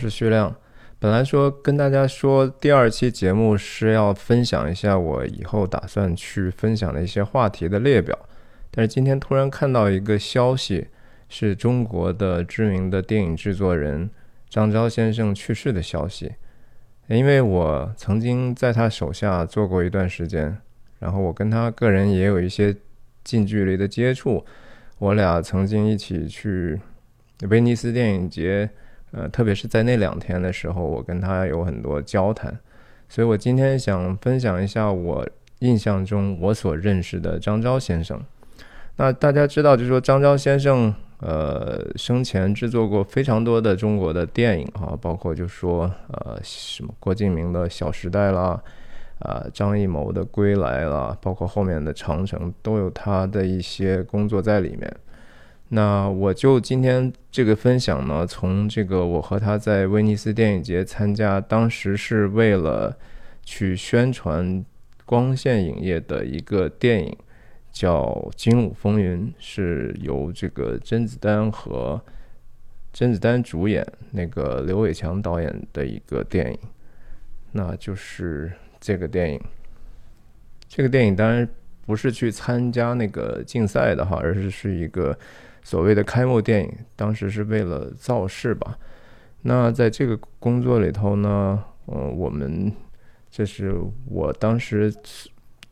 是徐亮。本来说跟大家说第二期节目是要分享一下我以后打算去分享的一些话题的列表，但是今天突然看到一个消息，是中国的知名的电影制作人张昭先生去世的消息。因为我曾经在他手下做过一段时间，然后我跟他个人也有一些近距离的接触，我俩曾经一起去威尼斯电影节。呃，特别是在那两天的时候，我跟他有很多交谈，所以我今天想分享一下我印象中我所认识的张昭先生。那大家知道，就说张昭先生，呃，生前制作过非常多的中国的电影啊，包括就说呃什么郭敬明的小时代啦，啊张艺谋的归来啦，包括后面的长城，都有他的一些工作在里面。那我就今天这个分享呢，从这个我和他在威尼斯电影节参加，当时是为了去宣传光线影业的一个电影，叫《精武风云》，是由这个甄子丹和甄子丹主演，那个刘伟强导演的一个电影。那就是这个电影，这个电影当然不是去参加那个竞赛的哈，而是是一个。所谓的开幕电影，当时是为了造势吧？那在这个工作里头呢，嗯，我们这是我当时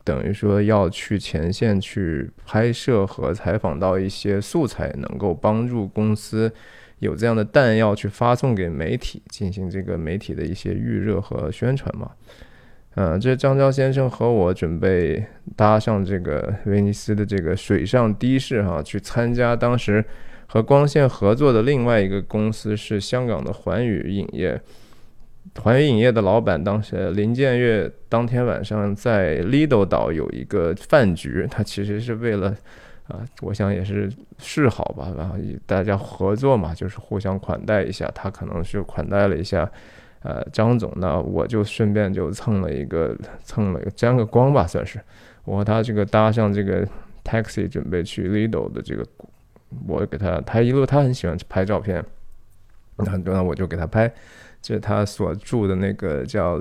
等于说要去前线去拍摄和采访到一些素材，能够帮助公司有这样的弹药去发送给媒体，进行这个媒体的一些预热和宣传嘛。嗯，这张昭先生和我准备搭上这个威尼斯的这个水上的士哈，去参加当时和光线合作的另外一个公司是香港的环宇影业。环宇影业的老板当时林建岳当天晚上在 Lido 岛有一个饭局，他其实是为了啊，我想也是示好吧，然后大家合作嘛，就是互相款待一下，他可能是款待了一下。呃，张总，那我就顺便就蹭了一个蹭了一个沾个光吧，算是我和他这个搭上这个 taxi 准备去 Lido 的这个，我给他他一路他很喜欢拍照片，那很多呢我就给他拍，这是他所住的那个叫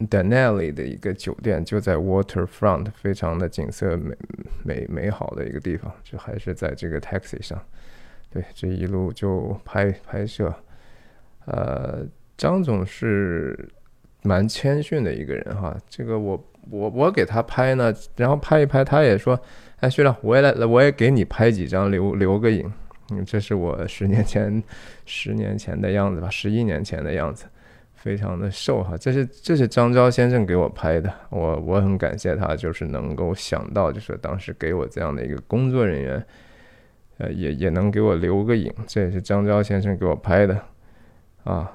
Danelli 的一个酒店，就在 Waterfront，非常的景色美美美好的一个地方，就还是在这个 taxi 上，对，这一路就拍拍摄，呃。张总是蛮谦逊的一个人哈，这个我我我给他拍呢，然后拍一拍，他也说，哎，徐亮，我也来，我也给你拍几张留留个影。嗯，这是我十年前十年前的样子吧，十一年前的样子，非常的瘦哈。这是这是张昭先生给我拍的，我我很感谢他，就是能够想到，就是当时给我这样的一个工作人员，呃，也也能给我留个影。这也是张昭先生给我拍的，啊。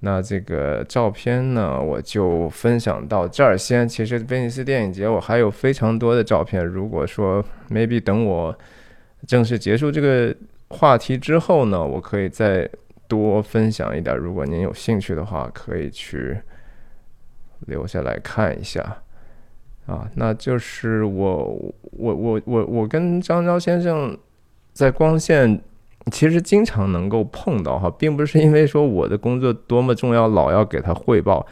那这个照片呢，我就分享到这儿先。其实威尼斯电影节我还有非常多的照片，如果说 maybe 等我正式结束这个话题之后呢，我可以再多分享一点。如果您有兴趣的话，可以去留下来看一下。啊，那就是我我我我我跟张昭先生在光线。其实经常能够碰到哈，并不是因为说我的工作多么重要，老要给他汇报，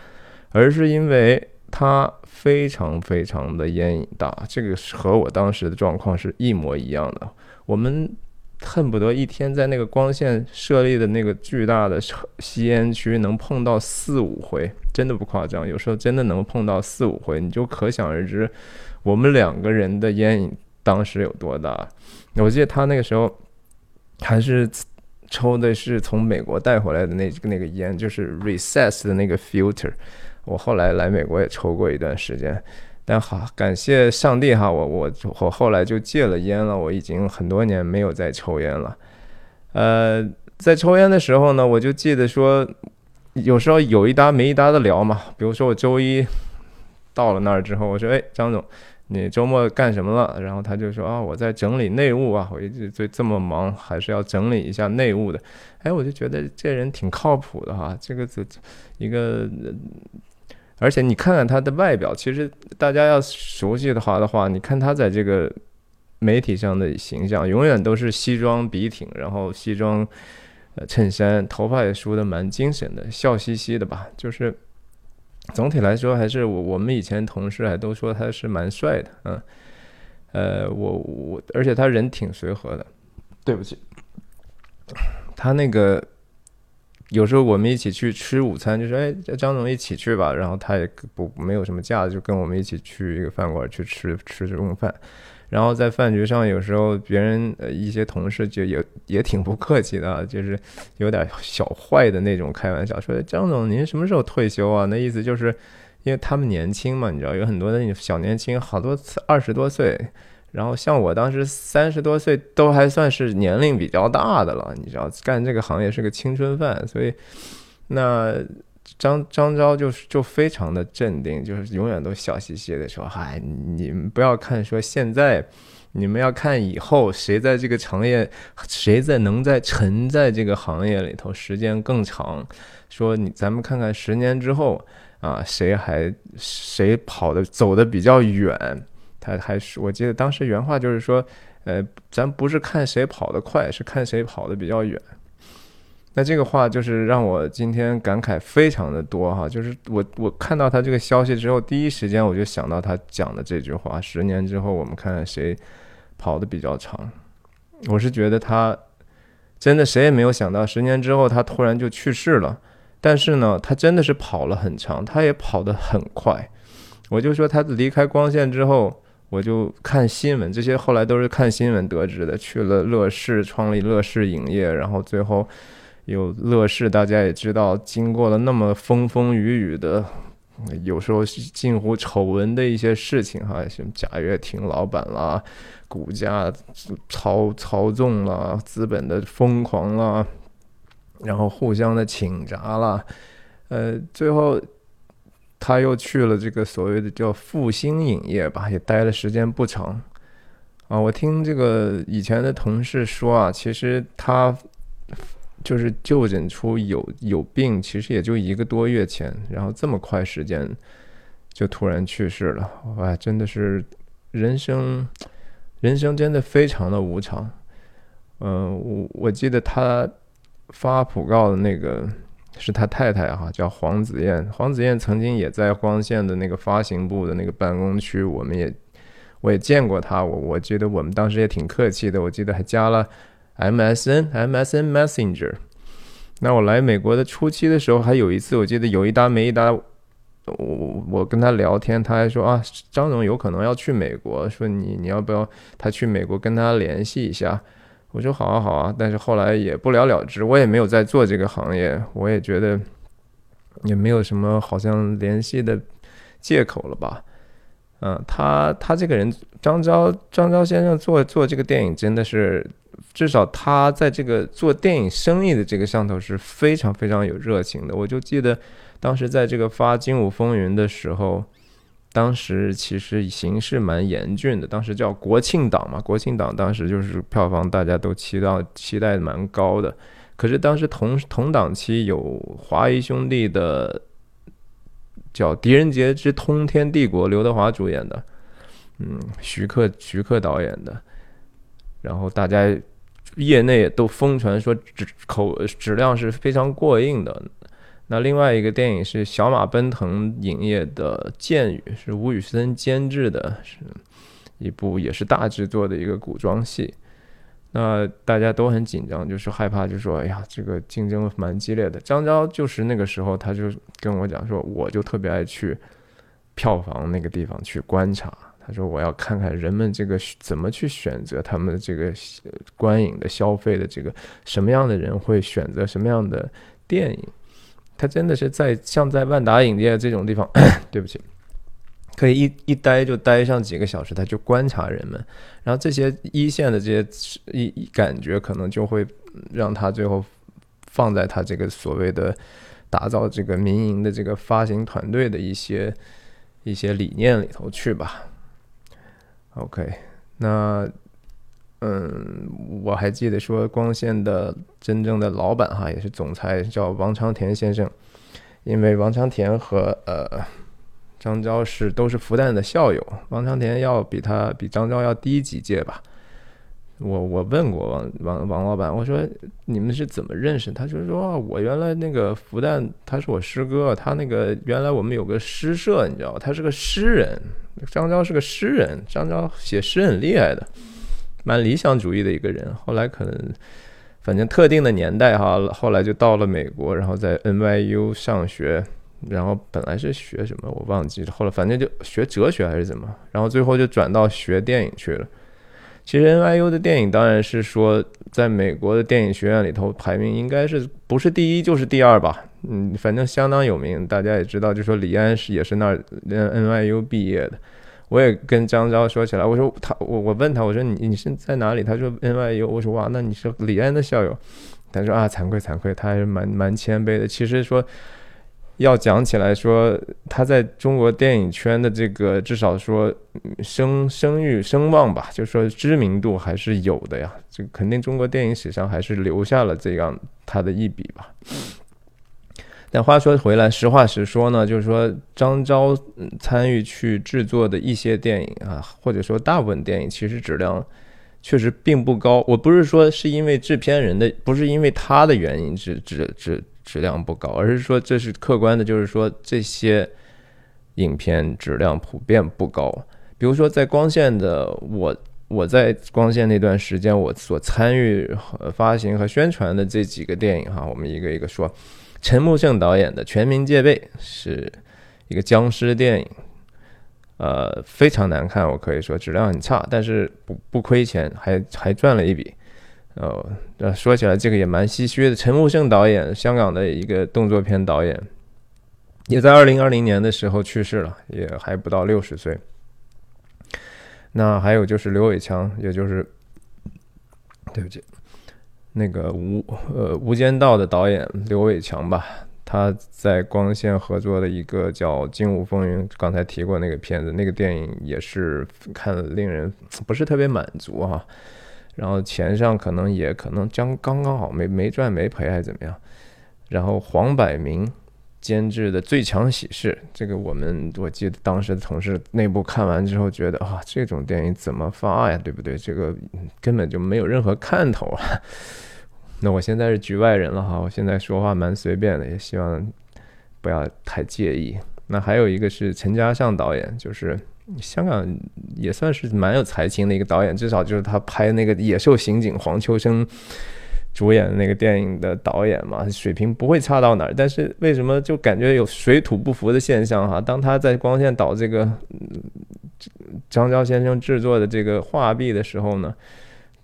而是因为他非常非常的烟瘾大，这个和我当时的状况是一模一样的。我们恨不得一天在那个光线设立的那个巨大的吸烟区能碰到四五回，真的不夸张，有时候真的能碰到四五回，你就可想而知我们两个人的烟瘾当时有多大。我记得他那个时候。还是抽的是从美国带回来的那那个烟，就是 Recess 的那个 filter。我后来来美国也抽过一段时间，但好感谢上帝哈，我我我后来就戒了烟了。我已经很多年没有再抽烟了。呃，在抽烟的时候呢，我就记得说，有时候有一搭没一搭的聊嘛。比如说我周一到了那儿之后，我说：“哎，张总。”你周末干什么了？然后他就说啊，我在整理内务啊，我一直这这么忙，还是要整理一下内务的。哎，我就觉得这人挺靠谱的哈，这个这一个，而且你看看他的外表，其实大家要熟悉的话的话，你看他在这个媒体上的形象，永远都是西装笔挺，然后西装呃衬衫，头发也梳得蛮精神的，笑嘻嘻的吧。就是总体来说，还是我我们以前同事还都说他是蛮帅的，嗯，呃，我我而且他人挺随和的。对不起，他那个。有时候我们一起去吃午餐，就说：“哎，张总一起去吧。”然后他也不没有什么架子，就跟我们一起去一个饭馆去吃吃中午饭。然后在饭局上，有时候别人呃一些同事就也也挺不客气的，就是有点小坏的那种开玩笑，说：“张总您什么时候退休啊？”那意思就是因为他们年轻嘛，你知道有很多的小年轻，好多二十多岁。然后像我当时三十多岁，都还算是年龄比较大的了，你知道，干这个行业是个青春饭，所以那张张昭就是就非常的镇定，就是永远都笑嘻嘻的说：“嗨，你们不要看说现在，你们要看以后谁在这个行业，谁在能在沉在这个行业里头时间更长，说你咱们看看十年之后啊，谁还谁跑的走的比较远。”他还是我记得当时原话就是说，呃，咱不是看谁跑得快，是看谁跑得比较远。那这个话就是让我今天感慨非常的多哈，就是我我看到他这个消息之后，第一时间我就想到他讲的这句话：十年之后我们看看谁跑得比较长。我是觉得他真的谁也没有想到，十年之后他突然就去世了。但是呢，他真的是跑了很长，他也跑得很快。我就说他离开光线之后。我就看新闻，这些后来都是看新闻得知的。去了乐视，创立乐视影业，然后最后有乐视，大家也知道，经过了那么风风雨雨的，有时候近乎丑闻的一些事情哈，什么贾跃亭老板啦，股价操操纵了，资本的疯狂啦，然后互相的请闸啦，呃，最后。他又去了这个所谓的叫复兴影业吧，也待了时间不长啊。我听这个以前的同事说啊，其实他就是就诊出有有病，其实也就一个多月前，然后这么快时间就突然去世了。哇，真的是人生，人生真的非常的无常。嗯，我我记得他发讣告的那个。是他太太哈，叫黄子燕。黄子燕曾经也在光线的那个发行部的那个办公区，我们也我也见过他。我我记得我们当时也挺客气的，我记得还加了 MSN MSN Messenger。那我来美国的初期的时候，还有一次，我记得有一搭没一搭，我我跟他聊天，他还说啊，张总有可能要去美国，说你你要不要他去美国跟他联系一下。我说好啊好啊，但是后来也不了了之，我也没有在做这个行业，我也觉得也没有什么好像联系的借口了吧。嗯，他他这个人张昭张昭先生做做这个电影真的是，至少他在这个做电影生意的这个上头是非常非常有热情的。我就记得当时在这个发《精武风云》的时候。当时其实形势蛮严峻的，当时叫国庆档嘛，国庆档当时就是票房大家都期待期待蛮高的。可是当时同同档期有华谊兄弟的叫《狄仁杰之通天帝国》，刘德华主演的，嗯，徐克徐克导演的，然后大家业内都疯传说质口质量是非常过硬的。那另外一个电影是小马奔腾影业的《剑雨》，是吴宇森监制的，是一部也是大制作的一个古装戏。那大家都很紧张，就是害怕，就说：“哎呀，这个竞争蛮激烈的。”张昭就是那个时候，他就跟我讲说：“我就特别爱去票房那个地方去观察。”他说：“我要看看人们这个怎么去选择他们的这个观影的消费的这个什么样的人会选择什么样的电影。”他真的是在像在万达影业这种地方，对不起，可以一一待就待上几个小时，他就观察人们，然后这些一线的这些一感觉，可能就会让他最后放在他这个所谓的打造这个民营的这个发行团队的一些一些理念里头去吧。OK，那。嗯，我还记得说光线的真正的老板哈，也是总裁，叫王长田先生。因为王长田和呃张昭是都是复旦的校友，王长田要比他比张昭要低几届吧。我我问过王王王老板，我说你们是怎么认识？他就说我原来那个复旦他是我师哥，他那个原来我们有个诗社，你知道他是个诗人，张昭是个诗人，张昭写诗很厉害的，蛮理想主义的一个人。后来可能反正特定的年代哈，后来就到了美国，然后在 NYU 上学，然后本来是学什么我忘记了，后来反正就学哲学还是怎么，然后最后就转到学电影去了。其实 NYU 的电影当然是说，在美国的电影学院里头排名应该是不是第一就是第二吧，嗯，反正相当有名。大家也知道，就说李安是也是那儿 NYU 毕业的。我也跟张昭说起来，我说他我我问他，我说你你是在哪里？他说 NYU。我说哇，那你是李安的校友？他说啊，惭愧惭愧，他还是蛮蛮谦卑的。其实说。要讲起来说，他在中国电影圈的这个至少说声声誉声望吧，就是说知名度还是有的呀。这肯定中国电影史上还是留下了这样他的一笔吧。但话说回来，实话实说呢，就是说张昭参与去制作的一些电影啊，或者说大部分电影，其实质量确实并不高。我不是说是因为制片人的，不是因为他的原因，只只只。质量不高，而是说这是客观的，就是说这些影片质量普遍不高。比如说在光线的我我在光线那段时间，我所参与发行和宣传的这几个电影哈，我们一个一个说。陈木胜导演的《全民戒备》是一个僵尸电影，呃，非常难看，我可以说质量很差，但是不不亏钱，还还赚了一笔。哦，那说起来这个也蛮唏嘘的。陈木胜导演，香港的一个动作片导演，也在二零二零年的时候去世了，也还不到六十岁。那还有就是刘伟强，也就是对不起，那个无呃《无间道》的导演刘伟强吧，他在光线合作的一个叫《精武风云》，刚才提过那个片子，那个电影也是看了令人 不是特别满足哈。然后钱上可能也可能将刚刚好没没赚没赔还是怎么样，然后黄百鸣监制的《最强喜事》，这个我们我记得当时的同事内部看完之后觉得啊，这种电影怎么发呀，对不对？这个根本就没有任何看头啊。那我现在是局外人了哈，我现在说话蛮随便的，也希望不要太介意。那还有一个是陈嘉上导演，就是。香港也算是蛮有才情的一个导演，至少就是他拍那个《野兽刑警》，黄秋生主演的那个电影的导演嘛，水平不会差到哪儿。但是为什么就感觉有水土不服的现象哈？当他在光线导这个张昭先生制作的这个画壁的时候呢？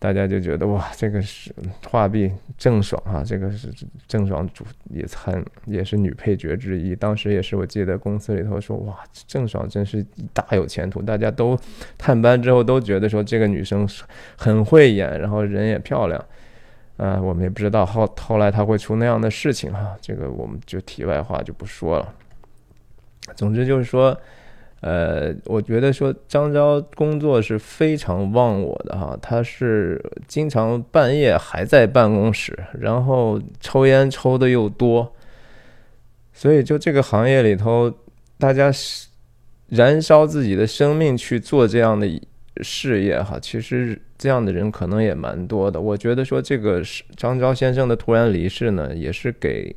大家就觉得哇，这个是画壁郑爽哈，这个是郑爽主也参也是女配角之一。当时也是我记得公司里头说哇，郑爽真是大有前途，大家都探班之后都觉得说这个女生很会演，然后人也漂亮。啊，我们也不知道后后来她会出那样的事情哈，这个我们就题外话就不说了。总之就是说。呃，我觉得说张昭工作是非常忘我的哈，他是经常半夜还在办公室，然后抽烟抽的又多，所以就这个行业里头，大家燃烧自己的生命去做这样的事业哈，其实这样的人可能也蛮多的。我觉得说这个张昭先生的突然离世呢，也是给。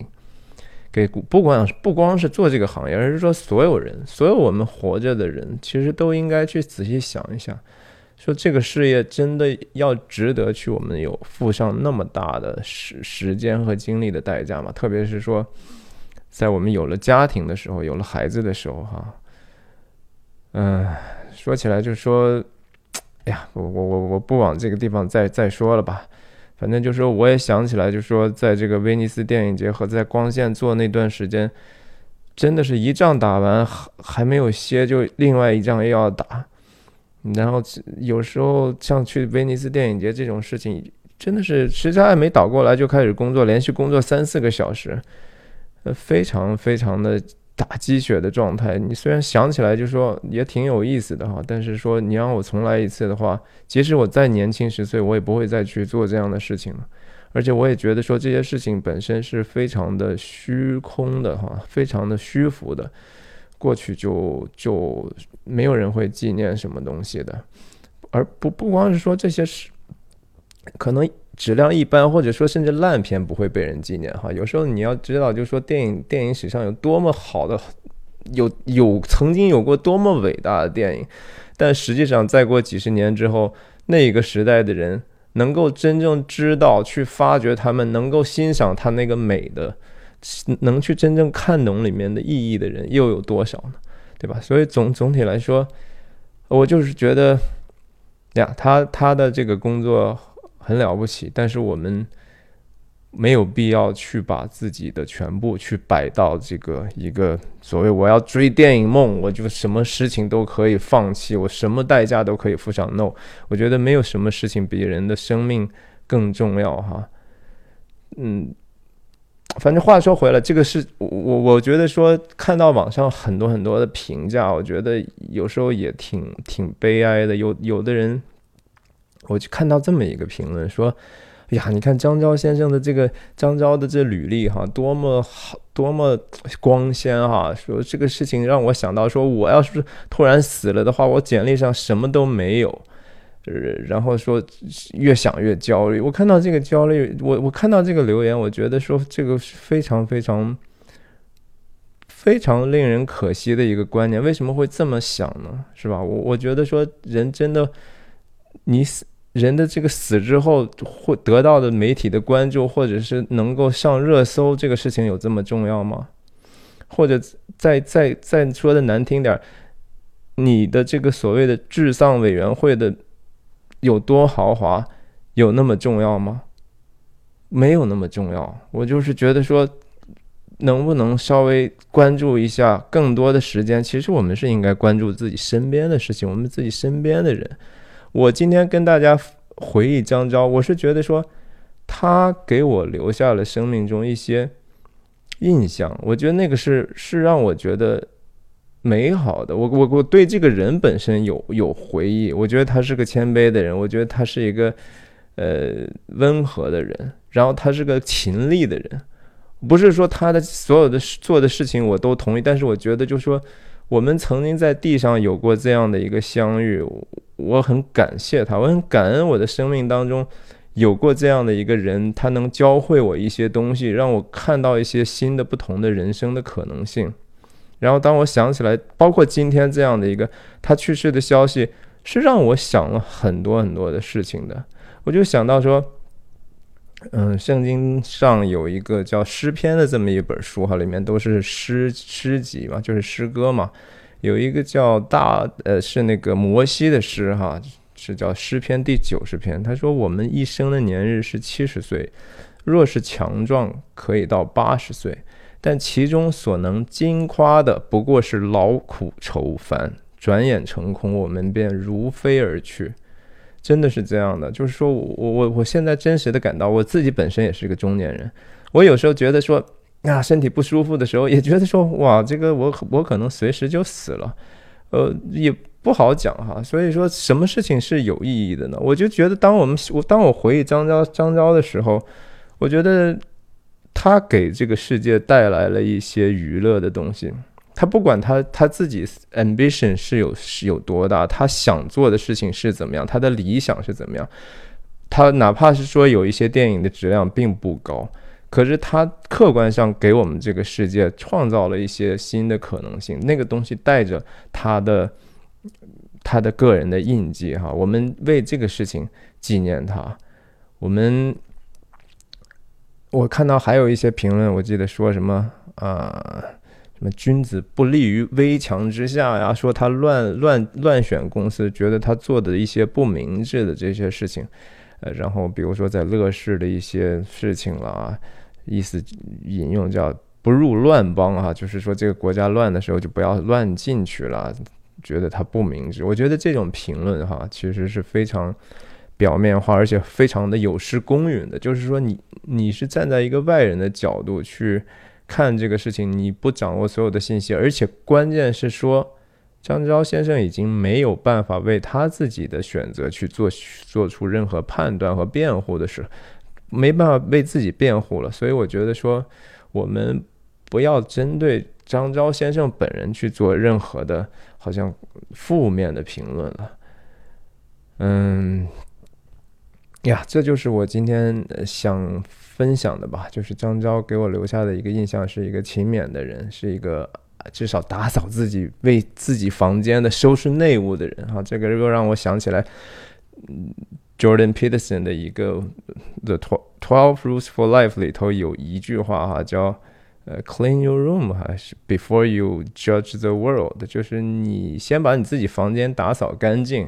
给不光不光是做这个行业，而是说所有人，所有我们活着的人，其实都应该去仔细想一想，说这个事业真的要值得去我们有付上那么大的时时间和精力的代价吗？特别是说，在我们有了家庭的时候，有了孩子的时候，哈，嗯，说起来就说，哎呀，我我我我不往这个地方再再说了吧。反正就是说，我也想起来，就是说，在这个威尼斯电影节和在光线做那段时间，真的是一仗打完还还没有歇，就另外一仗又要打。然后有时候像去威尼斯电影节这种事情，真的是时差还没倒过来就开始工作，连续工作三四个小时，呃，非常非常的。打鸡血的状态，你虽然想起来就说也挺有意思的哈，但是说你让我重来一次的话，即使我再年轻十岁，我也不会再去做这样的事情了。而且我也觉得说这些事情本身是非常的虚空的哈，非常的虚浮的，过去就就没有人会纪念什么东西的。而不不光是说这些事可能质量一般，或者说甚至烂片不会被人纪念哈。有时候你要知道，就是说电影电影史上有多么好的，有有曾经有过多么伟大的电影，但实际上再过几十年之后，那个时代的人能够真正知道去发掘他们，能够欣赏他那个美的，能去真正看懂里面的意义的人又有多少呢？对吧？所以总总体来说，我就是觉得呀，他他的这个工作。很了不起，但是我们没有必要去把自己的全部去摆到这个一个所谓我要追电影梦，我就什么事情都可以放弃，我什么代价都可以付上。No，我觉得没有什么事情比人的生命更重要哈。嗯，反正话说回来，这个是我我觉得说看到网上很多很多的评价，我觉得有时候也挺挺悲哀的。有有的人。我就看到这么一个评论说：“哎呀，你看张昭先生的这个张昭的这履历哈，多么好，多么光鲜哈！说这个事情让我想到，说我要是突然死了的话，我简历上什么都没有。然后说越想越焦虑。我看到这个焦虑，我我看到这个留言，我觉得说这个是非常非常非常令人可惜的一个观念。为什么会这么想呢？是吧？我我觉得说人真的你死。人的这个死之后会得到的媒体的关注，或者是能够上热搜，这个事情有这么重要吗？或者再再再说的难听点，你的这个所谓的治丧委员会的有多豪华，有那么重要吗？没有那么重要。我就是觉得说，能不能稍微关注一下更多的时间？其实我们是应该关注自己身边的事情，我们自己身边的人。我今天跟大家回忆张昭，我是觉得说，他给我留下了生命中一些印象，我觉得那个是是让我觉得美好的。我我我对这个人本身有有回忆，我觉得他是个谦卑的人，我觉得他是一个呃温和的人，然后他是个勤力的人，不是说他的所有的做的事情我都同意，但是我觉得就说。我们曾经在地上有过这样的一个相遇，我很感谢他，我很感恩我的生命当中有过这样的一个人，他能教会我一些东西，让我看到一些新的不同的人生的可能性。然后当我想起来，包括今天这样的一个他去世的消息，是让我想了很多很多的事情的。我就想到说。嗯，圣经上有一个叫诗篇的这么一本书哈，里面都是诗诗集嘛，就是诗歌嘛。有一个叫大呃，是那个摩西的诗哈，是叫诗篇第九十篇。他说：“我们一生的年日是七十岁，若是强壮，可以到八十岁，但其中所能惊夸的，不过是劳苦愁烦，转眼成空，我们便如飞而去。”真的是这样的，就是说我我我现在真实的感到，我自己本身也是一个中年人，我有时候觉得说那，身体不舒服的时候，也觉得说哇，这个我我可能随时就死了，呃，也不好讲哈。所以说，什么事情是有意义的呢？我就觉得，当我们我当我回忆张昭张昭的时候，我觉得他给这个世界带来了一些娱乐的东西。他不管他他自己 ambition 是有是有多大，他想做的事情是怎么样，他的理想是怎么样，他哪怕是说有一些电影的质量并不高，可是他客观上给我们这个世界创造了一些新的可能性，那个东西带着他的他的个人的印记哈，我们为这个事情纪念他。我们我看到还有一些评论，我记得说什么啊？什么君子不立于危墙之下呀？说他乱乱乱选公司，觉得他做的一些不明智的这些事情，呃，然后比如说在乐视的一些事情了啊，意思引用叫不入乱邦啊，就是说这个国家乱的时候就不要乱进去了，觉得他不明智。我觉得这种评论哈，其实是非常表面化，而且非常的有失公允的，就是说你你是站在一个外人的角度去。看这个事情，你不掌握所有的信息，而且关键是说，张昭先生已经没有办法为他自己的选择去做做出任何判断和辩护的时，没办法为自己辩护了。所以我觉得说，我们不要针对张昭先生本人去做任何的，好像负面的评论了。嗯，呀，这就是我今天想分享的吧。就是张昭给我留下的一个印象，是一个勤勉的人，是一个至少打扫自己、为自己房间的收拾内务的人。哈，这个又让我想起来，嗯，Jordan Peterson 的一个《The Twelve Rules for Life》里头有一句话哈，叫呃，“Clean your room” 还是 “Before you judge the world”，就是你先把你自己房间打扫干净。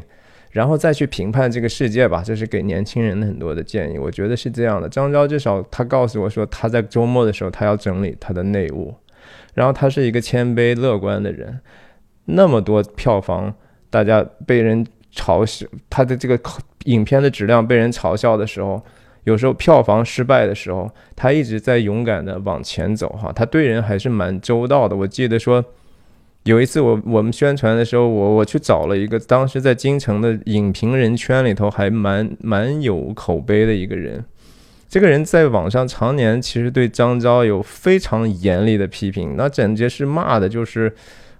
然后再去评判这个世界吧，这是给年轻人很多的建议。我觉得是这样的。张昭至少他告诉我说，他在周末的时候他要整理他的内务，然后他是一个谦卑乐观的人。那么多票房，大家被人嘲笑，他的这个影片的质量被人嘲笑的时候，有时候票房失败的时候，他一直在勇敢的往前走哈。他对人还是蛮周到的。我记得说。有一次，我我们宣传的时候，我我去找了一个当时在京城的影评人圈里头还蛮蛮有口碑的一个人。这个人在网上常年其实对张昭有非常严厉的批评，那简直是骂的，就是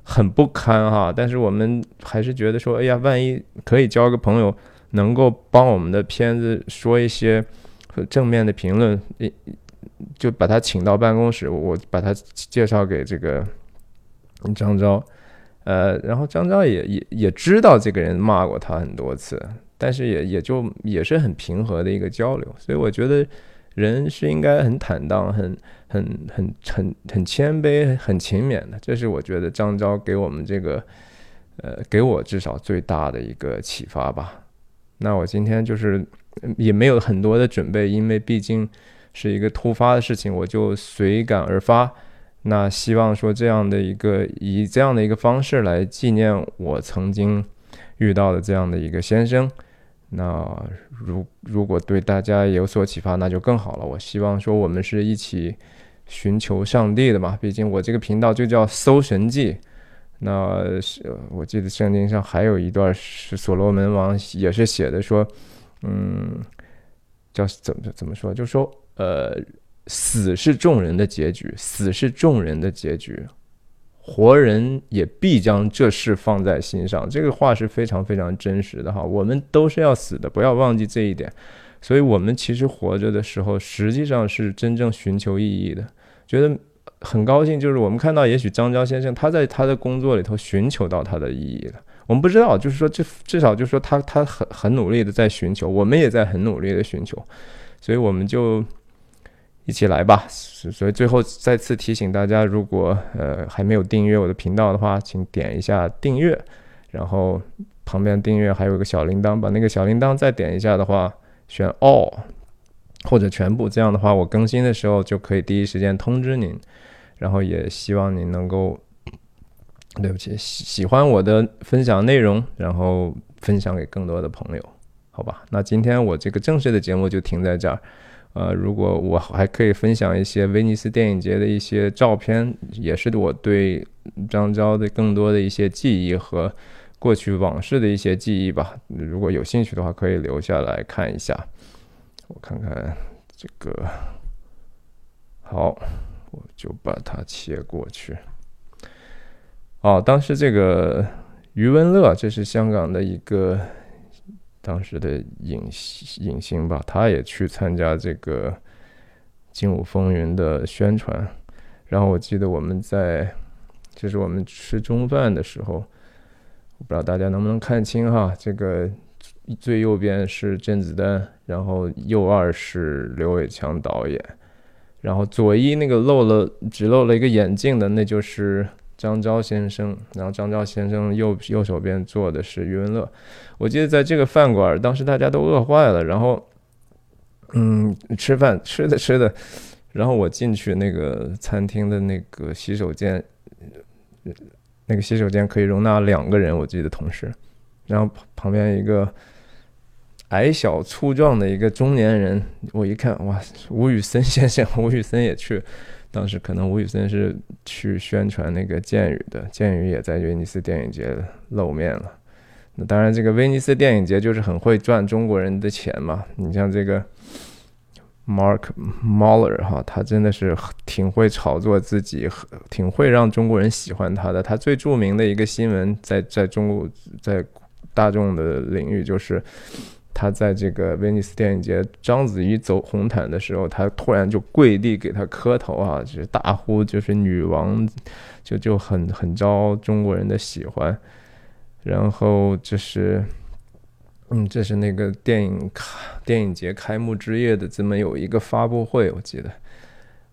很不堪哈。但是我们还是觉得说，哎呀，万一可以交个朋友，能够帮我们的片子说一些正面的评论，就把他请到办公室，我把他介绍给这个。张昭，呃，然后张昭也也也知道这个人骂过他很多次，但是也也就也是很平和的一个交流，所以我觉得人是应该很坦荡、很很很很很谦卑、很勤勉的，这是我觉得张昭给我们这个，呃，给我至少最大的一个启发吧。那我今天就是也没有很多的准备，因为毕竟是一个突发的事情，我就随感而发。那希望说这样的一个以这样的一个方式来纪念我曾经遇到的这样的一个先生，那如如果对大家有所启发，那就更好了。我希望说我们是一起寻求上帝的嘛，毕竟我这个频道就叫搜神记。那是我记得圣经上还有一段是所罗门王也是写的说，嗯，叫怎么怎么说，就说呃。死是众人的结局，死是众人的结局，活人也必将这事放在心上。这个话是非常非常真实的哈，我们都是要死的，不要忘记这一点。所以，我们其实活着的时候，实际上是真正寻求意义的。觉得很高兴，就是我们看到，也许张昭先生他在他的工作里头寻求到他的意义了。我们不知道，就是说，这至少就是说，他他很很努力的在寻求，我们也在很努力的寻求，所以我们就。一起来吧！所以最后再次提醒大家，如果呃还没有订阅我的频道的话，请点一下订阅，然后旁边订阅还有个小铃铛，把那个小铃铛再点一下的话，选 All 或者全部，这样的话我更新的时候就可以第一时间通知您。然后也希望您能够，对不起，喜喜欢我的分享内容，然后分享给更多的朋友，好吧？那今天我这个正式的节目就停在这儿。呃，如果我还可以分享一些威尼斯电影节的一些照片，也是我对张昭的更多的一些记忆和过去往事的一些记忆吧。如果有兴趣的话，可以留下来看一下。我看看这个，好，我就把它切过去。哦，当时这个余文乐，这是香港的一个。当时的影影星吧，他也去参加这个《精武风云》的宣传。然后我记得我们在，就是我们吃中饭的时候，我不知道大家能不能看清哈，这个最右边是甄子丹，然后右二是刘伟强导演，然后左一那个露了只露了一个眼镜的，那就是。张昭先生，然后张昭先生右右手边坐的是余文乐。我记得在这个饭馆，当时大家都饿坏了，然后，嗯，吃饭吃的吃的，然后我进去那个餐厅的那个洗手间，那个洗手间可以容纳两个人，我记得同时，然后旁边一个矮小粗壮的一个中年人，我一看，哇，吴宇森先生，吴宇森也去。当时可能吴宇森是去宣传那个剑雨的，剑雨也在威尼斯电影节露面了。那当然，这个威尼斯电影节就是很会赚中国人的钱嘛。你像这个 Mark Muller 哈，他真的是挺会炒作自己，挺会让中国人喜欢他的。他最著名的一个新闻，在在中国在大众的领域就是。他在这个威尼斯电影节，章子怡走红毯的时候，他突然就跪地给他磕头啊，就是大呼就是女王，就就很很招中国人的喜欢。然后就是，嗯，这是那个电影开电影节开幕之夜的这么有一个发布会，我记得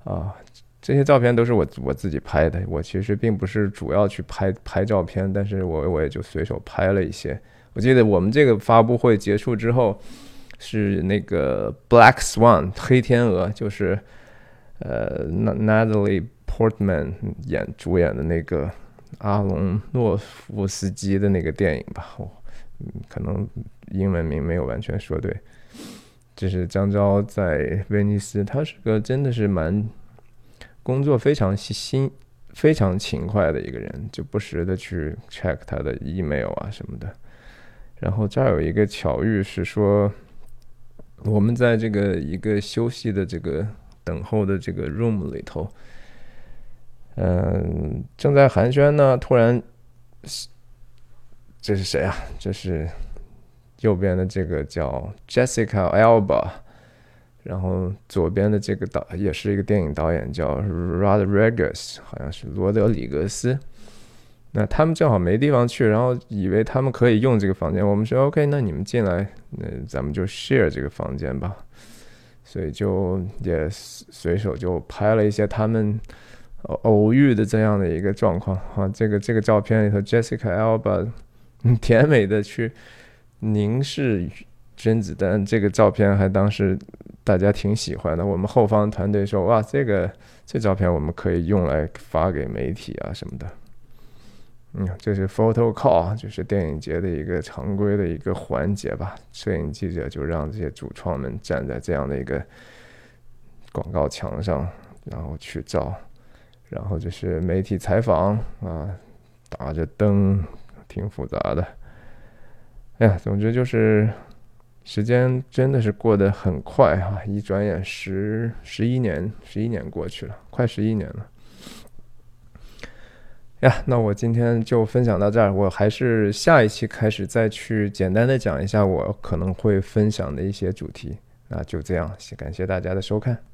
啊。这些照片都是我我自己拍的，我其实并不是主要去拍拍照片，但是我我也就随手拍了一些。我记得我们这个发布会结束之后，是那个《Black Swan》黑天鹅，就是呃，Natalie Portman 演主演的那个阿隆诺夫斯基的那个电影吧，嗯，可能英文名没有完全说对。这是张昭在威尼斯，他是个真的是蛮。工作非常心非常勤快的一个人，就不时的去 check 他的 email 啊什么的。然后这儿有一个巧遇是说，我们在这个一个休息的这个等候的这个 room 里头，嗯，正在寒暄呢，突然，这是谁啊？这是右边的这个叫 Jessica Alba。然后左边的这个导也是一个电影导演，叫 Rodriguez，好像是罗德里格斯。那他们正好没地方去，然后以为他们可以用这个房间。我们说 OK，那你们进来，那咱们就 share 这个房间吧。所以就也随手就拍了一些他们偶遇的这样的一个状况啊。这个这个照片里头，Jessica Alba 甜美的去凝视甄子丹，这个照片还当时。大家挺喜欢的，我们后方团队说：“哇，这个这照片我们可以用来发给媒体啊什么的。”嗯，这是 photo call，就是电影节的一个常规的一个环节吧。摄影记者就让这些主创们站在这样的一个广告墙上，然后去照，然后就是媒体采访啊，打着灯，挺复杂的。哎呀，总之就是。时间真的是过得很快哈，一转眼十十一年，十一年过去了，快十一年了。呀，那我今天就分享到这儿，我还是下一期开始再去简单的讲一下我可能会分享的一些主题。那就这样，感谢大家的收看。